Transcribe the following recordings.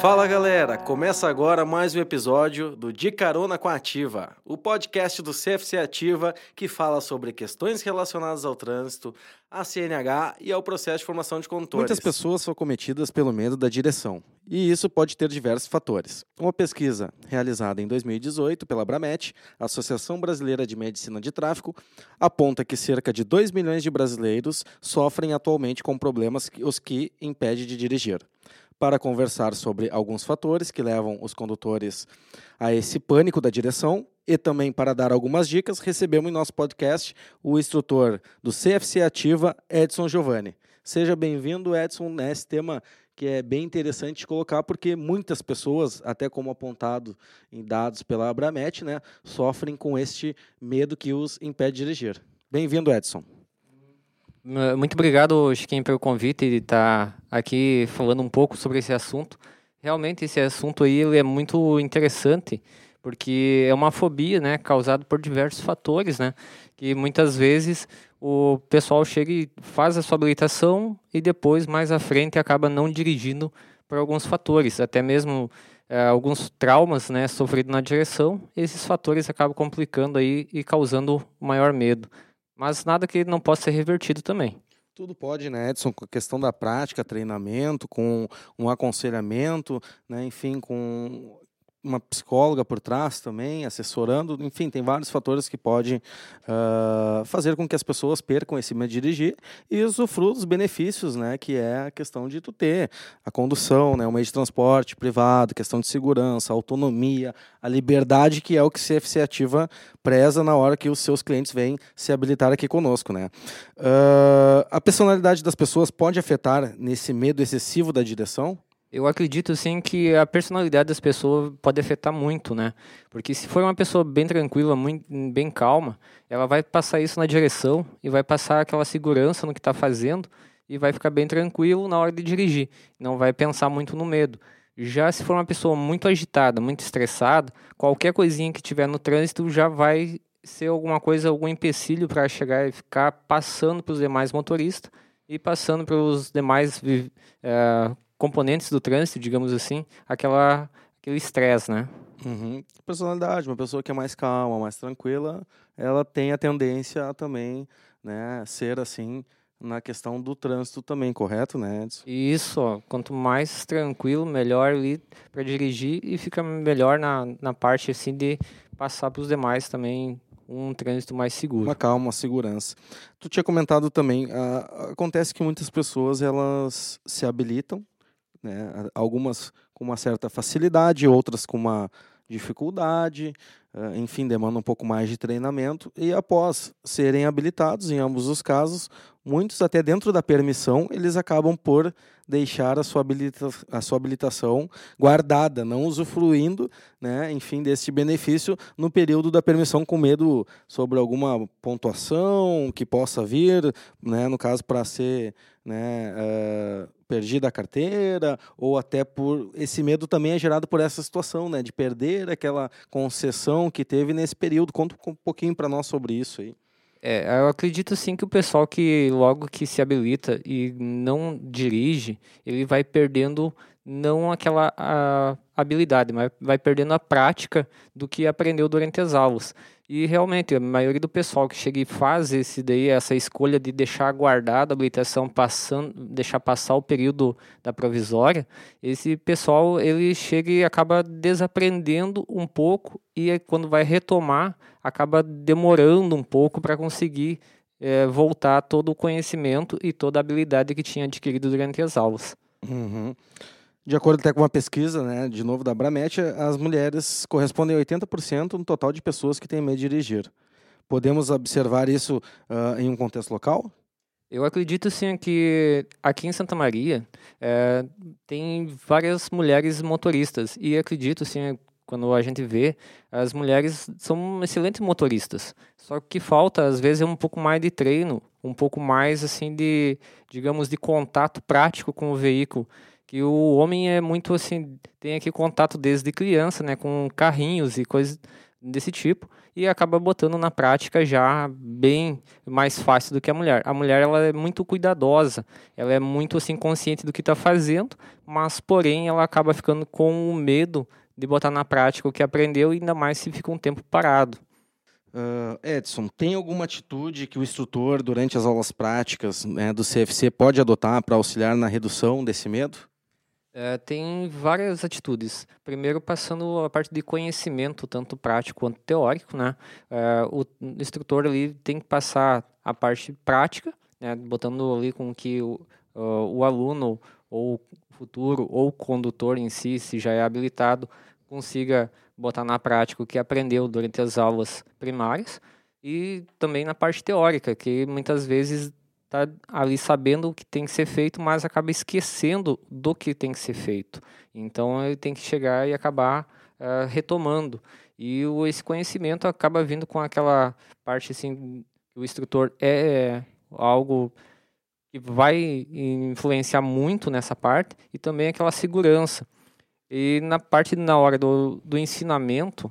Fala galera, começa agora mais um episódio do De Carona com a Ativa, o podcast do CFC Ativa que fala sobre questões relacionadas ao trânsito, à CNH e ao processo de formação de condutores. Muitas pessoas são cometidas pelo medo da direção, e isso pode ter diversos fatores. Uma pesquisa realizada em 2018 pela Bramet, Associação Brasileira de Medicina de Tráfico, aponta que cerca de 2 milhões de brasileiros sofrem atualmente com problemas que os que impedem de dirigir para conversar sobre alguns fatores que levam os condutores a esse pânico da direção e também para dar algumas dicas, recebemos em nosso podcast o instrutor do CFC Ativa, Edson Giovanni. Seja bem-vindo, Edson, nesse tema que é bem interessante colocar, porque muitas pessoas, até como apontado em dados pela Abramet, né, sofrem com este medo que os impede de dirigir. Bem-vindo, Edson. Muito obrigado, Chiquinho, pelo convite e estar tá aqui falando um pouco sobre esse assunto. Realmente, esse assunto aí ele é muito interessante, porque é uma fobia, né, causada por diversos fatores, né, que muitas vezes o pessoal chega e faz a sua habilitação e depois, mais à frente, acaba não dirigindo por alguns fatores, até mesmo é, alguns traumas, né, sofridos na direção, esses fatores acabam complicando aí e causando maior medo. Mas nada que não possa ser revertido também. Tudo pode, né, Edson, com a questão da prática, treinamento, com um aconselhamento, né, enfim, com uma psicóloga por trás também, assessorando, enfim, tem vários fatores que podem uh, fazer com que as pessoas percam esse medo de dirigir e usufruam dos benefícios, né, que é a questão de tu ter a condução, né, o meio de transporte privado, questão de segurança, autonomia, a liberdade, que é o que CFC Ativa preza na hora que os seus clientes vêm se habilitar aqui conosco, né. Uh, a personalidade das pessoas pode afetar nesse medo excessivo da direção? Eu acredito sim que a personalidade das pessoas pode afetar muito, né? Porque se for uma pessoa bem tranquila, muito, bem calma, ela vai passar isso na direção e vai passar aquela segurança no que está fazendo e vai ficar bem tranquilo na hora de dirigir. Não vai pensar muito no medo. Já se for uma pessoa muito agitada, muito estressada, qualquer coisinha que tiver no trânsito já vai ser alguma coisa, algum empecilho para chegar e ficar passando para os demais motoristas e passando para os demais é, componentes do trânsito, digamos assim, aquela aquele estresse, né? Uhum. Personalidade, uma pessoa que é mais calma, mais tranquila, ela tem a tendência a também, né, ser assim na questão do trânsito também, correto, né, Edson? Isso, ó, quanto mais tranquilo, melhor ali para dirigir e fica melhor na, na parte assim de passar para os demais também um trânsito mais seguro. Uma calma, uma segurança. Tu tinha comentado também, uh, acontece que muitas pessoas elas se habilitam né? Algumas com uma certa facilidade, outras com uma dificuldade, enfim, demanda um pouco mais de treinamento. E após serem habilitados, em ambos os casos, muitos até dentro da permissão, eles acabam por deixar a sua, habilita a sua habilitação guardada, não usufruindo, né, enfim, desse benefício no período da permissão com medo sobre alguma pontuação que possa vir, né, no caso para ser né, uh, perdida a carteira, ou até por esse medo também é gerado por essa situação, né, de perder aquela concessão que teve nesse período. Conta um pouquinho para nós sobre isso aí. É, eu acredito sim que o pessoal que logo que se habilita e não dirige, ele vai perdendo não aquela a, habilidade, mas vai perdendo a prática do que aprendeu durante as aulas. E realmente, a maioria do pessoal que chega e faz esse daí, essa escolha de deixar guardada a habilitação, passando, deixar passar o período da provisória, esse pessoal ele chega e acaba desaprendendo um pouco e quando vai retomar, acaba demorando um pouco para conseguir é, voltar todo o conhecimento e toda a habilidade que tinha adquirido durante as aulas. Uhum. De acordo até com uma pesquisa, né, de novo da Bramet, as mulheres correspondem a 80% no total de pessoas que têm medo de dirigir. Podemos observar isso uh, em um contexto local? Eu acredito sim que aqui em Santa Maria é, tem várias mulheres motoristas e acredito sim quando a gente vê as mulheres são excelentes motoristas só que falta às vezes um pouco mais de treino um pouco mais assim de digamos de contato prático com o veículo que o homem é muito assim, tem aqui contato desde criança, né, com carrinhos e coisas desse tipo e acaba botando na prática já bem mais fácil do que a mulher. A mulher ela é muito cuidadosa, ela é muito assim consciente do que está fazendo, mas porém ela acaba ficando com o medo de botar na prática o que aprendeu, ainda mais se fica um tempo parado. Uh, Edson, tem alguma atitude que o instrutor, durante as aulas práticas né, do CFC, pode adotar para auxiliar na redução desse medo? É, tem várias atitudes. Primeiro, passando a parte de conhecimento, tanto prático quanto teórico. Né? É, o instrutor ali tem que passar a parte prática, né? botando ali com que o, uh, o aluno ou futuro ou condutor em si, se já é habilitado, consiga botar na prática o que aprendeu durante as aulas primárias e também na parte teórica, que muitas vezes está ali sabendo o que tem que ser feito, mas acaba esquecendo do que tem que ser feito. Então ele tem que chegar e acabar uh, retomando. E o, esse conhecimento acaba vindo com aquela parte assim, o instrutor é algo que vai influenciar muito nessa parte e também aquela segurança. E na parte na hora do, do ensinamento,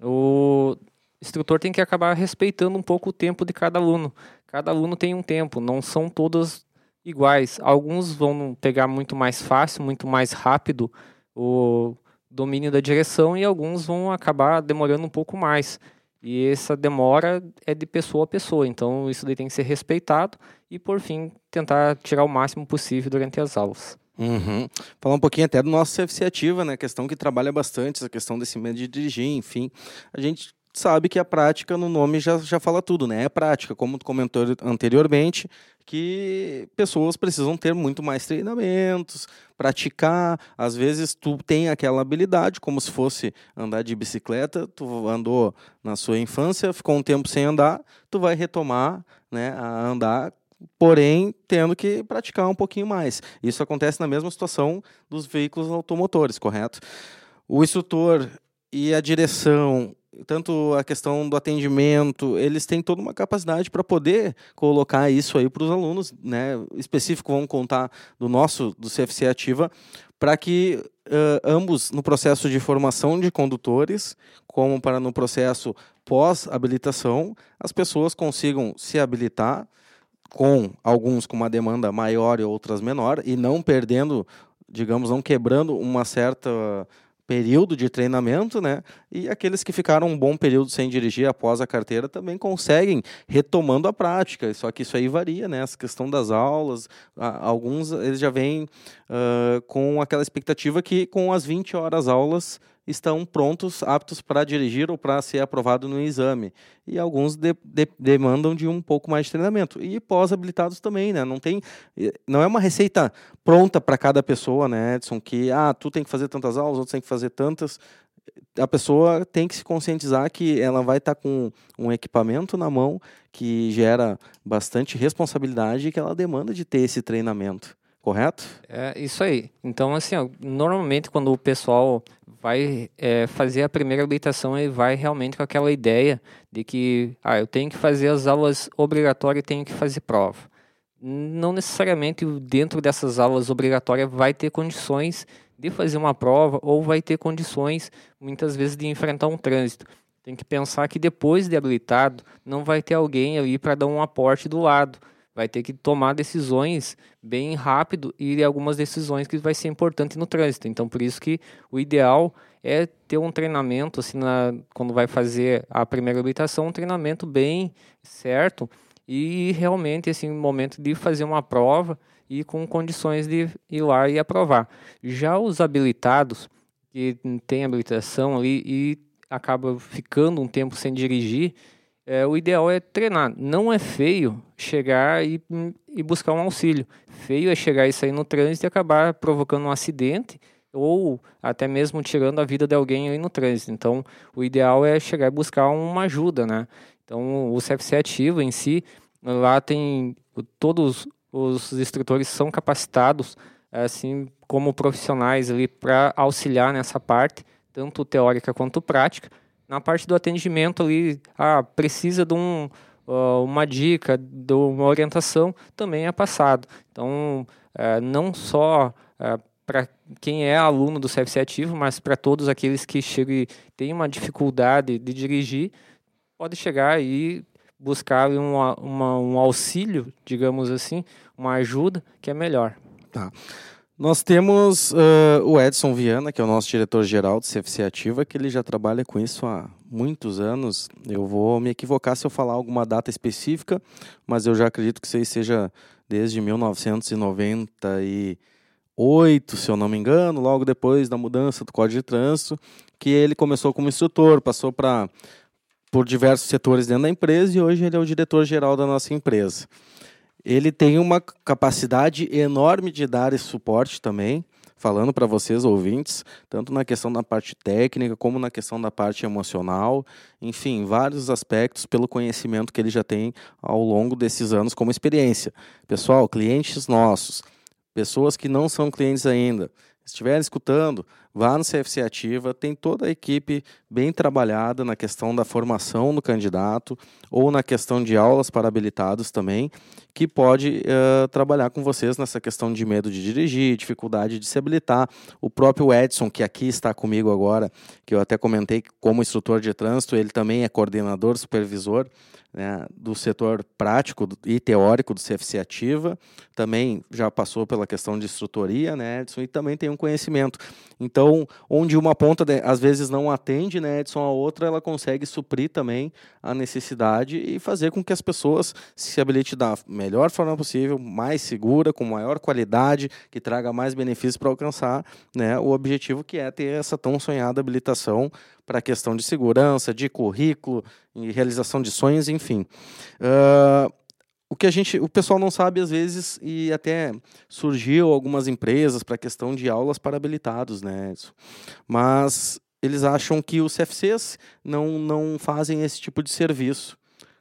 o instrutor tem que acabar respeitando um pouco o tempo de cada aluno. Cada aluno tem um tempo, não são todos iguais. Alguns vão pegar muito mais fácil, muito mais rápido o domínio da direção e alguns vão acabar demorando um pouco mais. E essa demora é de pessoa a pessoa, então isso daí tem que ser respeitado e, por fim, tentar tirar o máximo possível durante as aulas. Uhum. Falar um pouquinho até do nosso CFC Ativa, né? Questão que trabalha bastante, essa questão desse medo de dirigir, enfim. A gente sabe que a prática no nome já, já fala tudo, né? É prática, como tu comentou anteriormente, que pessoas precisam ter muito mais treinamentos, praticar. Às vezes tu tem aquela habilidade, como se fosse andar de bicicleta, tu andou na sua infância, ficou um tempo sem andar, tu vai retomar né, a andar porém tendo que praticar um pouquinho mais. Isso acontece na mesma situação dos veículos automotores, correto? O instrutor e a direção tanto a questão do atendimento, eles têm toda uma capacidade para poder colocar isso aí para os alunos, né? Específico, vamos contar do nosso, do CFC Ativa, para que uh, ambos, no processo de formação de condutores, como para no processo pós-habilitação, as pessoas consigam se habilitar com alguns com uma demanda maior e outras menor, e não perdendo, digamos, não quebrando uma certa período de treinamento, né? E aqueles que ficaram um bom período sem dirigir após a carteira também conseguem retomando a prática. Só que isso aí varia, né? Essa questão das aulas, alguns eles já vêm uh, com aquela expectativa que com as 20 horas aulas estão prontos, aptos para dirigir ou para ser aprovado no exame. E alguns de, de, demandam de um pouco mais de treinamento. E pós-habilitados também, né? Não tem, não é uma receita pronta para cada pessoa, né, Edson? Que ah, tu tem que fazer tantas aulas, outros tem que fazer tantas. A pessoa tem que se conscientizar que ela vai estar tá com um equipamento na mão que gera bastante responsabilidade e que ela demanda de ter esse treinamento correto? É isso aí. Então, assim, ó, normalmente quando o pessoal vai é, fazer a primeira habilitação, ele vai realmente com aquela ideia de que, ah, eu tenho que fazer as aulas obrigatórias e tenho que fazer prova. Não necessariamente dentro dessas aulas obrigatórias vai ter condições de fazer uma prova ou vai ter condições, muitas vezes, de enfrentar um trânsito. Tem que pensar que depois de habilitado, não vai ter alguém ali para dar um aporte do lado vai ter que tomar decisões bem rápido e algumas decisões que vai ser importante no trânsito. Então, por isso que o ideal é ter um treinamento, assim, na, quando vai fazer a primeira habilitação, um treinamento bem certo e realmente, assim, momento de fazer uma prova e com condições de ir lá e aprovar. Já os habilitados, que têm habilitação ali e acaba ficando um tempo sem dirigir, é, o ideal é treinar. Não é feio chegar e, e buscar um auxílio. Feio é chegar e sair no trânsito e acabar provocando um acidente ou até mesmo tirando a vida de alguém aí no trânsito. Então, o ideal é chegar e buscar uma ajuda, né? Então, o CFC ativo em si, lá tem todos os instrutores são capacitados, assim como profissionais ali para auxiliar nessa parte, tanto teórica quanto prática na parte do atendimento ali, ah, precisa de um, uh, uma dica, de uma orientação, também é passado. Então, uh, não só uh, para quem é aluno do CFC ativo, mas para todos aqueles que chegam e têm uma dificuldade de dirigir, pode chegar e buscar uma, uma, um auxílio, digamos assim, uma ajuda que é melhor. Tá. Nós temos uh, o Edson Viana, que é o nosso diretor-geral do CFC Ativa, que ele já trabalha com isso há muitos anos. Eu vou me equivocar se eu falar alguma data específica, mas eu já acredito que isso seja desde 1998, se eu não me engano, logo depois da mudança do Código de Trânsito, que ele começou como instrutor, passou para por diversos setores dentro da empresa e hoje ele é o diretor-geral da nossa empresa. Ele tem uma capacidade enorme de dar esse suporte também, falando para vocês ouvintes, tanto na questão da parte técnica como na questão da parte emocional, enfim, vários aspectos pelo conhecimento que ele já tem ao longo desses anos como experiência. Pessoal, clientes nossos, pessoas que não são clientes ainda, estiverem escutando, vá no CFC Ativa, tem toda a equipe bem trabalhada na questão da formação do candidato ou na questão de aulas para habilitados também, que pode uh, trabalhar com vocês nessa questão de medo de dirigir, dificuldade de se habilitar. O próprio Edson, que aqui está comigo agora, que eu até comentei como instrutor de trânsito, ele também é coordenador, supervisor né, do setor prático e teórico do CFC Ativa, também já passou pela questão de instrutoria, né, Edson, e também tem um conhecimento. Então, onde uma ponta às vezes não atende, né, Edson, a outra ela consegue suprir também a necessidade e fazer com que as pessoas se habilitem da melhor forma possível, mais segura, com maior qualidade, que traga mais benefícios para alcançar né, o objetivo que é ter essa tão sonhada habilitação para a questão de segurança, de currículo, realização de sonhos, enfim. Uh, o que a gente, o pessoal não sabe às vezes e até surgiu algumas empresas para a questão de aulas para habilitados, né? Mas eles acham que os CFCs não não fazem esse tipo de serviço.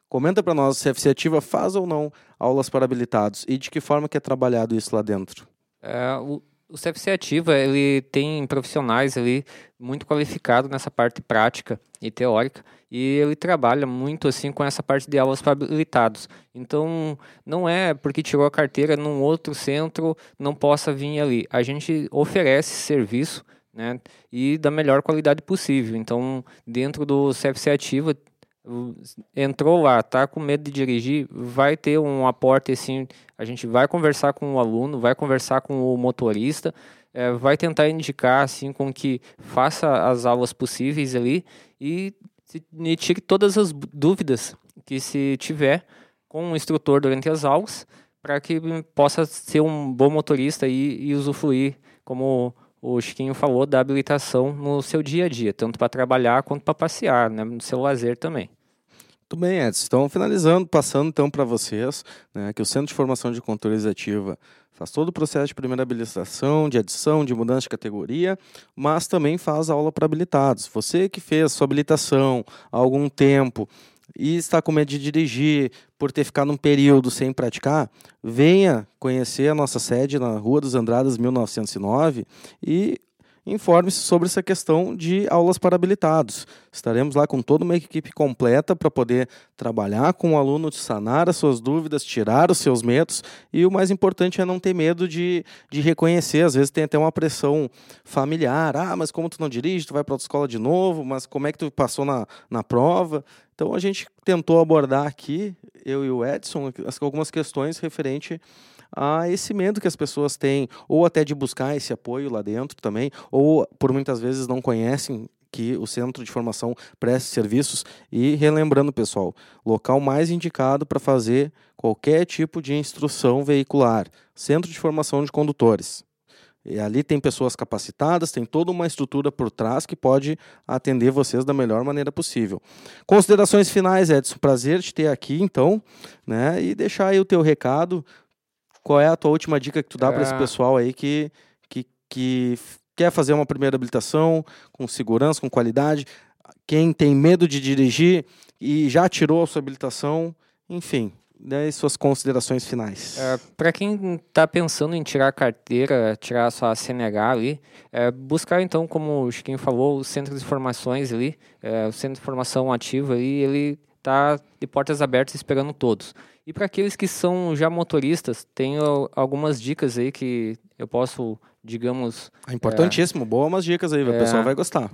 Comenta para nós, CFC Ativa faz ou não aulas para habilitados e de que forma que é trabalhado isso lá dentro? É, o, o CFC Ativa, ele tem profissionais ali muito qualificados nessa parte prática e teórica, e ele trabalha muito assim com essa parte de aulas para habilitados. Então, não é porque tirou a carteira num outro centro não possa vir ali. A gente oferece serviço, né, e da melhor qualidade possível. Então, dentro do CFC Ativa entrou lá, tá com medo de dirigir, vai ter um aporte assim, a gente vai conversar com o aluno, vai conversar com o motorista, é, vai tentar indicar assim com que faça as aulas possíveis ali e, e tire todas as dúvidas que se tiver com o instrutor durante as aulas, para que possa ser um bom motorista e, e usufruir como o Chiquinho falou da habilitação no seu dia a dia, tanto para trabalhar quanto para passear, né, no seu lazer também. Muito bem, Edson. Então, finalizando, passando então para vocês, né, que o Centro de Formação de Controle Ativa faz todo o processo de primeira habilitação, de adição, de mudança de categoria, mas também faz aula para habilitados. Você que fez sua habilitação há algum tempo e está com medo de dirigir por ter ficado um período sem praticar, venha conhecer a nossa sede na Rua dos Andradas 1909 e informe-se sobre essa questão de aulas para habilitados. Estaremos lá com toda uma equipe completa para poder trabalhar com o aluno, sanar as suas dúvidas, tirar os seus medos e o mais importante é não ter medo de, de reconhecer. Às vezes tem até uma pressão familiar. Ah, mas como tu não dirige, tu vai para a escola de novo, mas como é que tu passou na, na prova? Então a gente tentou abordar aqui, eu e o Edson, algumas questões referente a esse medo que as pessoas têm, ou até de buscar esse apoio lá dentro também, ou por muitas vezes não conhecem que o centro de formação preste serviços e relembrando pessoal, local mais indicado para fazer qualquer tipo de instrução veicular, centro de formação de condutores. E ali tem pessoas capacitadas, tem toda uma estrutura por trás que pode atender vocês da melhor maneira possível. Considerações finais, Edson. Prazer te ter aqui, então, né? E deixar aí o teu recado qual é a tua última dica que tu dá é... para esse pessoal aí que, que, que quer fazer uma primeira habilitação com segurança, com qualidade? Quem tem medo de dirigir e já tirou a sua habilitação, enfim, dê suas considerações finais. É, para quem está pensando em tirar a carteira, tirar a sua CNH ali, é, buscar então, como o Chiquinho falou, o centro de formações ali, é, o centro de formação ativo ali, ele está de portas abertas esperando todos. E para aqueles que são já motoristas, tenho algumas dicas aí que eu posso digamos. É importantíssimo, é, boas umas dicas aí, é, o pessoal vai gostar.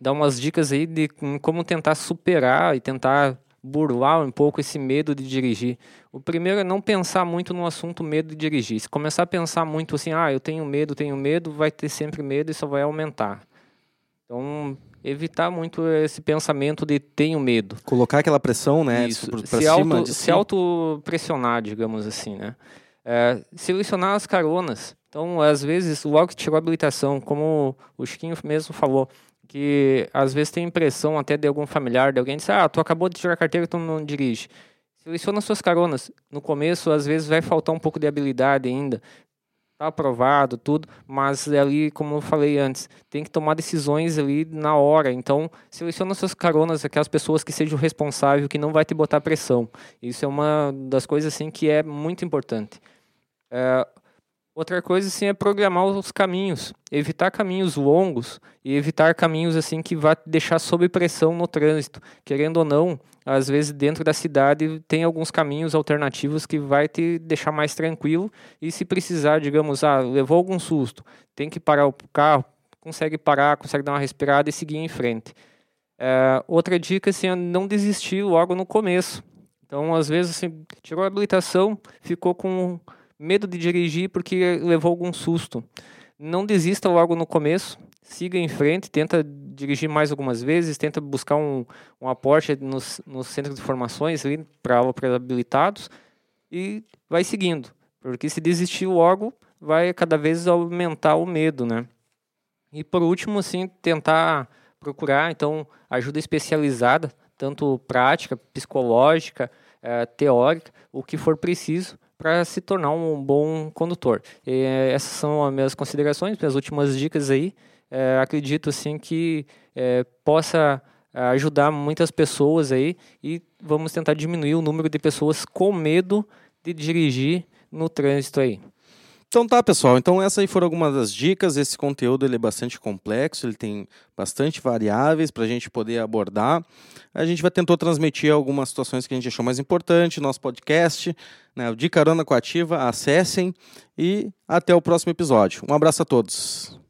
Dar umas dicas aí de como tentar superar e tentar burlar um pouco esse medo de dirigir. O primeiro é não pensar muito no assunto medo de dirigir. Se começar a pensar muito assim, ah, eu tenho medo, tenho medo, vai ter sempre medo e só vai aumentar. Então, evitar muito esse pensamento de tenho medo. Colocar aquela pressão, né? Isso. Se, cima auto, se auto pressionar, digamos assim, né? É, selecionar as caronas. Então, às vezes, logo que tirou a habilitação, como o Chiquinho mesmo falou, que às vezes tem impressão até de algum familiar, de alguém, diz, ah, tu acabou de tirar a carteira, tu não dirige. Seleciona suas caronas. No começo, às vezes, vai faltar um pouco de habilidade ainda tá aprovado, tudo, mas ali, como eu falei antes, tem que tomar decisões ali na hora. Então, seleciona suas caronas, aquelas pessoas que sejam responsáveis, que não vai te botar pressão. Isso é uma das coisas assim que é muito importante. É, Outra coisa assim é programar os caminhos, evitar caminhos longos e evitar caminhos assim que vá deixar sob pressão no trânsito. Querendo ou não, às vezes dentro da cidade tem alguns caminhos alternativos que vai te deixar mais tranquilo e se precisar, digamos, ah, levou algum susto, tem que parar o carro, consegue parar, consegue dar uma respirada e seguir em frente. É, outra dica assim, é não desistir logo no começo. Então, às vezes, assim, tirou a habilitação, ficou com medo de dirigir porque levou algum susto. Não desista logo no começo, siga em frente, tenta dirigir mais algumas vezes, tenta buscar um, um aporte nos, nos centros de formações para habilitados e vai seguindo. Porque se desistir logo, vai cada vez aumentar o medo, né? E por último, assim, tentar procurar, então, ajuda especializada, tanto prática, psicológica, eh, teórica, o que for preciso, para se tornar um bom condutor. E eh, essas são as minhas considerações, minhas últimas dicas aí. É, acredito assim que é, possa ajudar muitas pessoas aí e vamos tentar diminuir o número de pessoas com medo de dirigir no trânsito aí. Então tá, pessoal. Então essas aí foram algumas das dicas. Esse conteúdo ele é bastante complexo, ele tem bastante variáveis para a gente poder abordar. A gente vai tentar transmitir algumas situações que a gente achou mais importante no nosso podcast, né? O De Carona com a Ativa. Acessem e até o próximo episódio. Um abraço a todos.